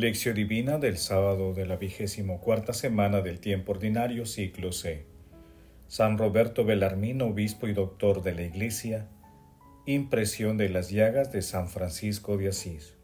Lección Divina del sábado de la vigésimo cuarta semana del tiempo ordinario, ciclo C. San Roberto Belarmino, obispo y doctor de la Iglesia. Impresión de las llagas de San Francisco de Asís.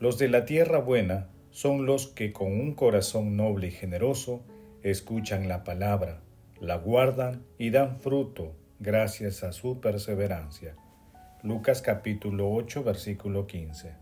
Los de la tierra buena son los que con un corazón noble y generoso escuchan la palabra, la guardan y dan fruto gracias a su perseverancia. Lucas capítulo 8 versículo 15.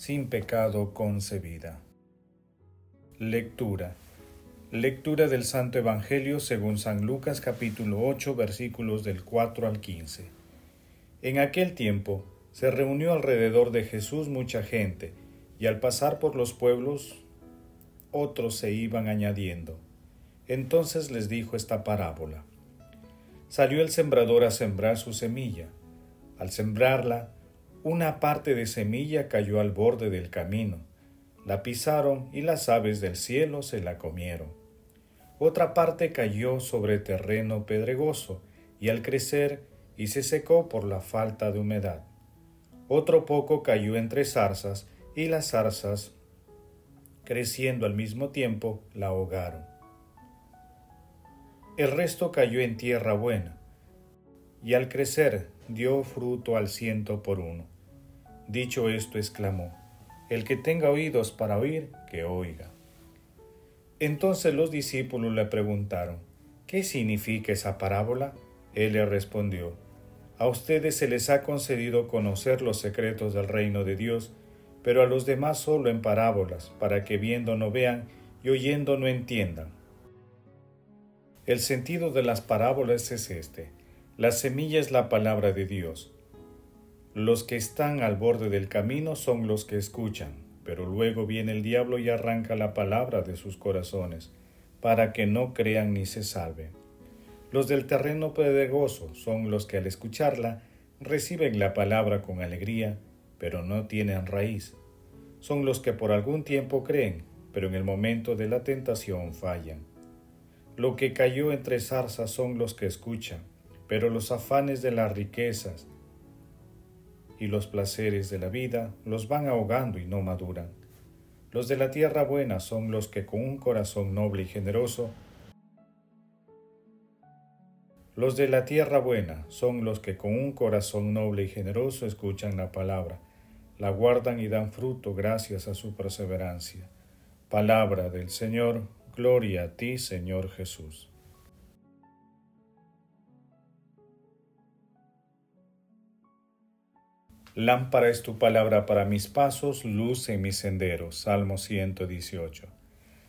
sin pecado concebida. Lectura. Lectura del Santo Evangelio según San Lucas capítulo 8 versículos del 4 al 15. En aquel tiempo se reunió alrededor de Jesús mucha gente, y al pasar por los pueblos otros se iban añadiendo. Entonces les dijo esta parábola. Salió el sembrador a sembrar su semilla. Al sembrarla, una parte de semilla cayó al borde del camino, la pisaron y las aves del cielo se la comieron. Otra parte cayó sobre terreno pedregoso y al crecer y se secó por la falta de humedad. Otro poco cayó entre zarzas y las zarzas, creciendo al mismo tiempo, la ahogaron. El resto cayó en tierra buena, y al crecer dio fruto al ciento por uno. Dicho esto, exclamó, El que tenga oídos para oír, que oiga. Entonces los discípulos le preguntaron, ¿qué significa esa parábola? Él le respondió, A ustedes se les ha concedido conocer los secretos del reino de Dios, pero a los demás solo en parábolas, para que viendo no vean y oyendo no entiendan. El sentido de las parábolas es este. La semilla es la palabra de Dios. Los que están al borde del camino son los que escuchan, pero luego viene el diablo y arranca la palabra de sus corazones, para que no crean ni se salven. Los del terreno pedregoso son los que al escucharla reciben la palabra con alegría, pero no tienen raíz. Son los que por algún tiempo creen, pero en el momento de la tentación fallan. Lo que cayó entre zarzas son los que escuchan, pero los afanes de las riquezas y los placeres de la vida los van ahogando y no maduran. Los de la tierra buena son los que con un corazón noble y generoso los de la tierra buena son los que con un corazón noble y generoso escuchan la palabra, la guardan y dan fruto gracias a su perseverancia. Palabra del Señor, gloria a ti, Señor Jesús. Lámpara es tu palabra para mis pasos, luz en mis senderos. Salmo 118.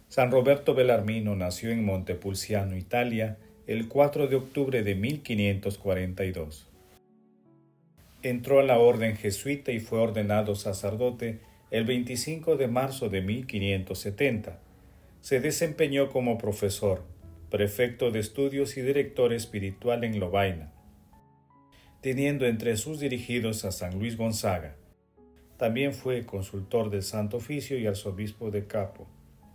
San Roberto Bellarmino nació en Montepulciano, Italia, el 4 de octubre de 1542. Entró a la orden jesuita y fue ordenado sacerdote el 25 de marzo de 1570. Se desempeñó como profesor, prefecto de estudios y director espiritual en Lovaina teniendo entre sus dirigidos a San Luis Gonzaga. También fue consultor del Santo Oficio y arzobispo de Capo.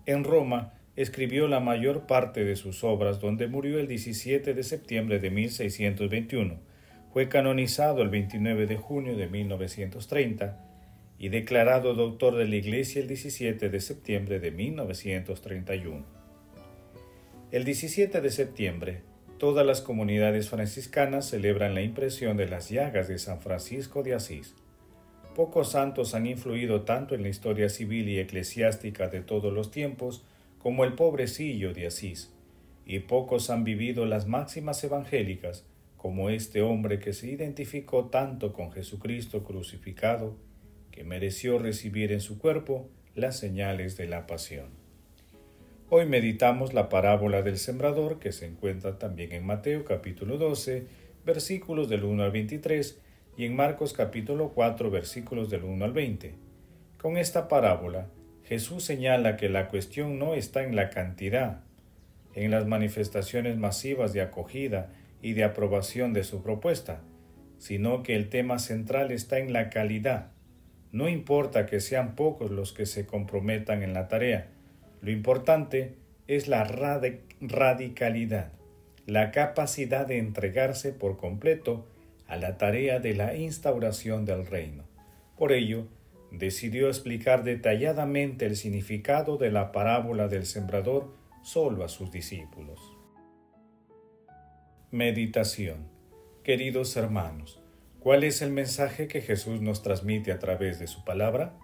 En Roma escribió la mayor parte de sus obras, donde murió el 17 de septiembre de 1621. Fue canonizado el 29 de junio de 1930 y declarado doctor de la Iglesia el 17 de septiembre de 1931. El 17 de septiembre Todas las comunidades franciscanas celebran la impresión de las llagas de San Francisco de Asís. Pocos santos han influido tanto en la historia civil y eclesiástica de todos los tiempos como el pobrecillo de Asís, y pocos han vivido las máximas evangélicas como este hombre que se identificó tanto con Jesucristo crucificado, que mereció recibir en su cuerpo las señales de la pasión. Hoy meditamos la parábola del sembrador que se encuentra también en Mateo capítulo 12, versículos del 1 al 23 y en Marcos capítulo 4, versículos del 1 al 20. Con esta parábola, Jesús señala que la cuestión no está en la cantidad, en las manifestaciones masivas de acogida y de aprobación de su propuesta, sino que el tema central está en la calidad. No importa que sean pocos los que se comprometan en la tarea, lo importante es la radicalidad, la capacidad de entregarse por completo a la tarea de la instauración del reino. Por ello, decidió explicar detalladamente el significado de la parábola del sembrador solo a sus discípulos. Meditación Queridos hermanos, ¿cuál es el mensaje que Jesús nos transmite a través de su palabra?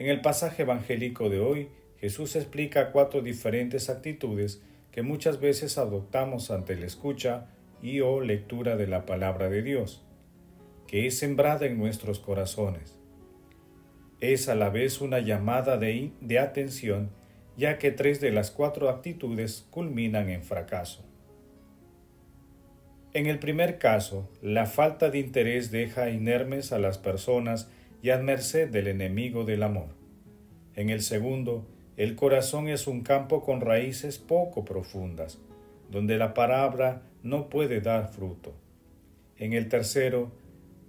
En el pasaje evangélico de hoy, Jesús explica cuatro diferentes actitudes que muchas veces adoptamos ante la escucha y o lectura de la palabra de Dios, que es sembrada en nuestros corazones. Es a la vez una llamada de, de atención, ya que tres de las cuatro actitudes culminan en fracaso. En el primer caso, la falta de interés deja inermes a las personas y a merced del enemigo del amor. En el segundo, el corazón es un campo con raíces poco profundas, donde la palabra no puede dar fruto. En el tercero,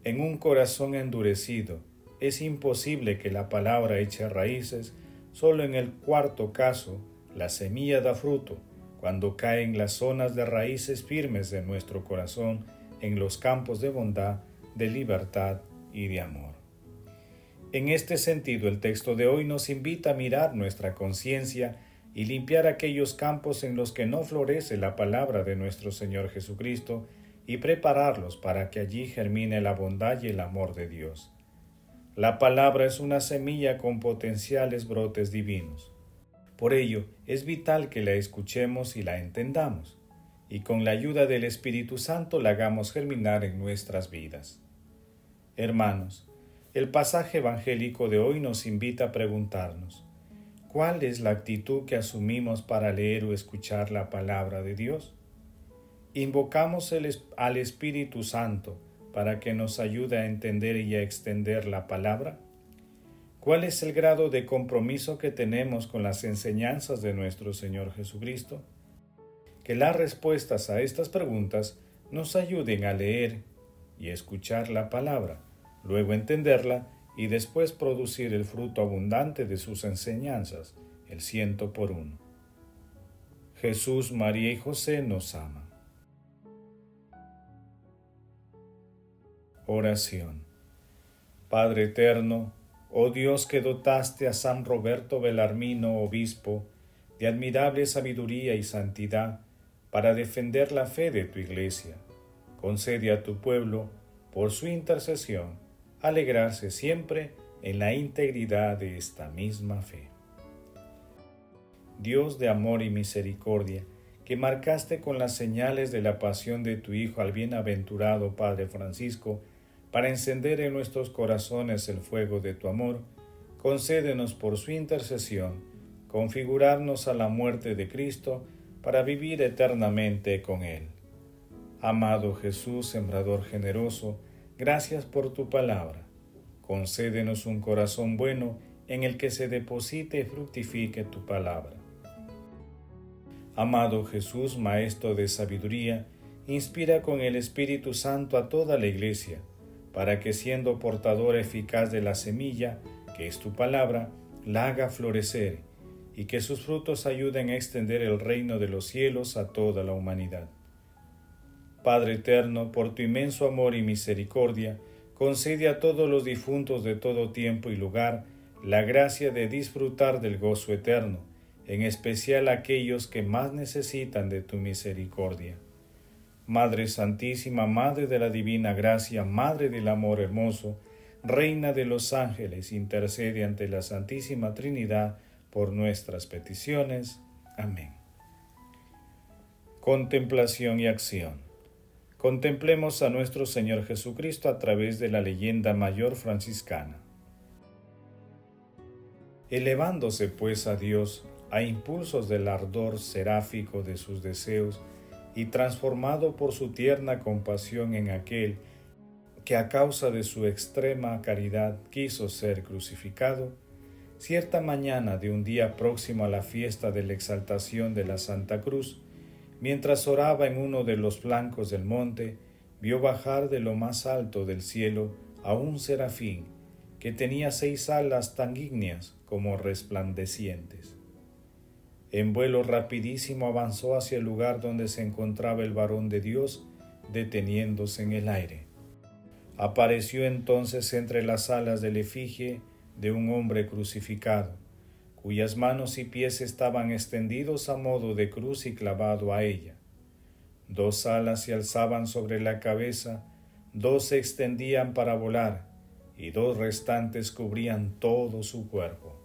en un corazón endurecido, es imposible que la palabra eche raíces. Solo en el cuarto caso, la semilla da fruto, cuando cae en las zonas de raíces firmes de nuestro corazón, en los campos de bondad, de libertad y de amor. En este sentido, el texto de hoy nos invita a mirar nuestra conciencia y limpiar aquellos campos en los que no florece la palabra de nuestro Señor Jesucristo y prepararlos para que allí germine la bondad y el amor de Dios. La palabra es una semilla con potenciales brotes divinos. Por ello, es vital que la escuchemos y la entendamos, y con la ayuda del Espíritu Santo la hagamos germinar en nuestras vidas. Hermanos, el pasaje evangélico de hoy nos invita a preguntarnos, ¿cuál es la actitud que asumimos para leer o escuchar la palabra de Dios? Invocamos al Espíritu Santo para que nos ayude a entender y a extender la palabra. ¿Cuál es el grado de compromiso que tenemos con las enseñanzas de nuestro Señor Jesucristo? Que las respuestas a estas preguntas nos ayuden a leer y escuchar la palabra luego entenderla y después producir el fruto abundante de sus enseñanzas, el ciento por uno. Jesús, María y José nos aman. Oración. Padre eterno, oh Dios que dotaste a San Roberto Belarmino, obispo, de admirable sabiduría y santidad para defender la fe de tu iglesia, concede a tu pueblo, por su intercesión, alegrarse siempre en la integridad de esta misma fe. Dios de amor y misericordia, que marcaste con las señales de la pasión de tu Hijo al bienaventurado Padre Francisco, para encender en nuestros corazones el fuego de tu amor, concédenos por su intercesión configurarnos a la muerte de Cristo para vivir eternamente con Él. Amado Jesús, sembrador generoso, Gracias por tu palabra. Concédenos un corazón bueno en el que se deposite y fructifique tu palabra. Amado Jesús, Maestro de sabiduría, inspira con el Espíritu Santo a toda la Iglesia, para que siendo portador eficaz de la semilla, que es tu palabra, la haga florecer, y que sus frutos ayuden a extender el reino de los cielos a toda la humanidad. Padre eterno, por tu inmenso amor y misericordia, concede a todos los difuntos de todo tiempo y lugar la gracia de disfrutar del gozo eterno, en especial aquellos que más necesitan de tu misericordia. Madre Santísima, Madre de la Divina Gracia, Madre del Amor Hermoso, Reina de los ángeles, intercede ante la Santísima Trinidad por nuestras peticiones. Amén. Contemplación y acción. Contemplemos a nuestro Señor Jesucristo a través de la leyenda mayor franciscana. Elevándose pues a Dios a impulsos del ardor seráfico de sus deseos y transformado por su tierna compasión en aquel que a causa de su extrema caridad quiso ser crucificado, cierta mañana de un día próximo a la fiesta de la exaltación de la Santa Cruz, mientras oraba en uno de los flancos del monte, vio bajar de lo más alto del cielo a un serafín que tenía seis alas tan ígneas como resplandecientes. En vuelo rapidísimo avanzó hacia el lugar donde se encontraba el varón de Dios, deteniéndose en el aire. Apareció entonces entre las alas del efigie de un hombre crucificado, cuyas manos y pies estaban extendidos a modo de cruz y clavado a ella. Dos alas se alzaban sobre la cabeza, dos se extendían para volar, y dos restantes cubrían todo su cuerpo.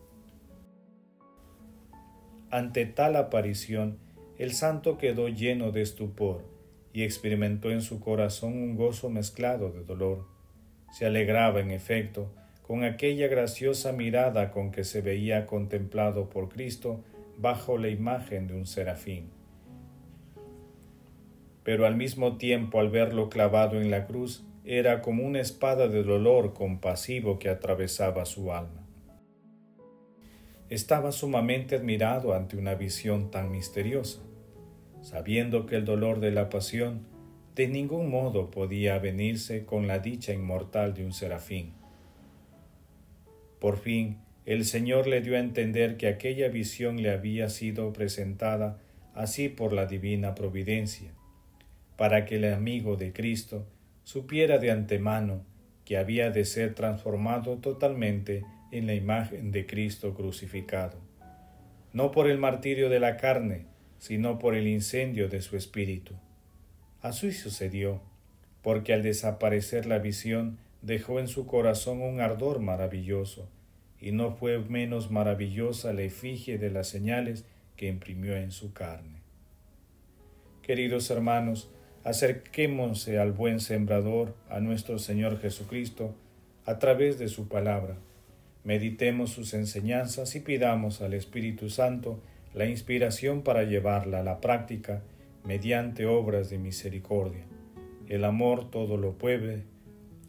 Ante tal aparición, el santo quedó lleno de estupor y experimentó en su corazón un gozo mezclado de dolor. Se alegraba, en efecto, con aquella graciosa mirada con que se veía contemplado por Cristo bajo la imagen de un serafín. Pero al mismo tiempo al verlo clavado en la cruz, era como una espada de dolor compasivo que atravesaba su alma. Estaba sumamente admirado ante una visión tan misteriosa sabiendo que el dolor de la pasión de ningún modo podía venirse con la dicha inmortal de un serafín. Por fin, el Señor le dio a entender que aquella visión le había sido presentada así por la divina providencia, para que el amigo de Cristo supiera de antemano que había de ser transformado totalmente en la imagen de Cristo crucificado, no por el martirio de la carne, sino por el incendio de su espíritu. Así sucedió, porque al desaparecer la visión dejó en su corazón un ardor maravilloso, y no fue menos maravillosa la efigie de las señales que imprimió en su carne. Queridos hermanos, acerquémonos al buen sembrador, a nuestro Señor Jesucristo, a través de su palabra. Meditemos sus enseñanzas y pidamos al Espíritu Santo la inspiración para llevarla a la práctica mediante obras de misericordia. El amor todo lo puede.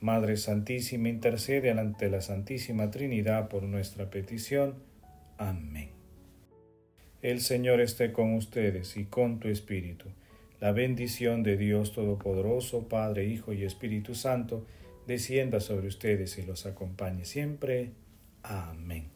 Madre Santísima, intercede ante la Santísima Trinidad por nuestra petición. Amén. El Señor esté con ustedes y con tu Espíritu. La bendición de Dios Todopoderoso, Padre, Hijo y Espíritu Santo, descienda sobre ustedes y los acompañe siempre. Amén.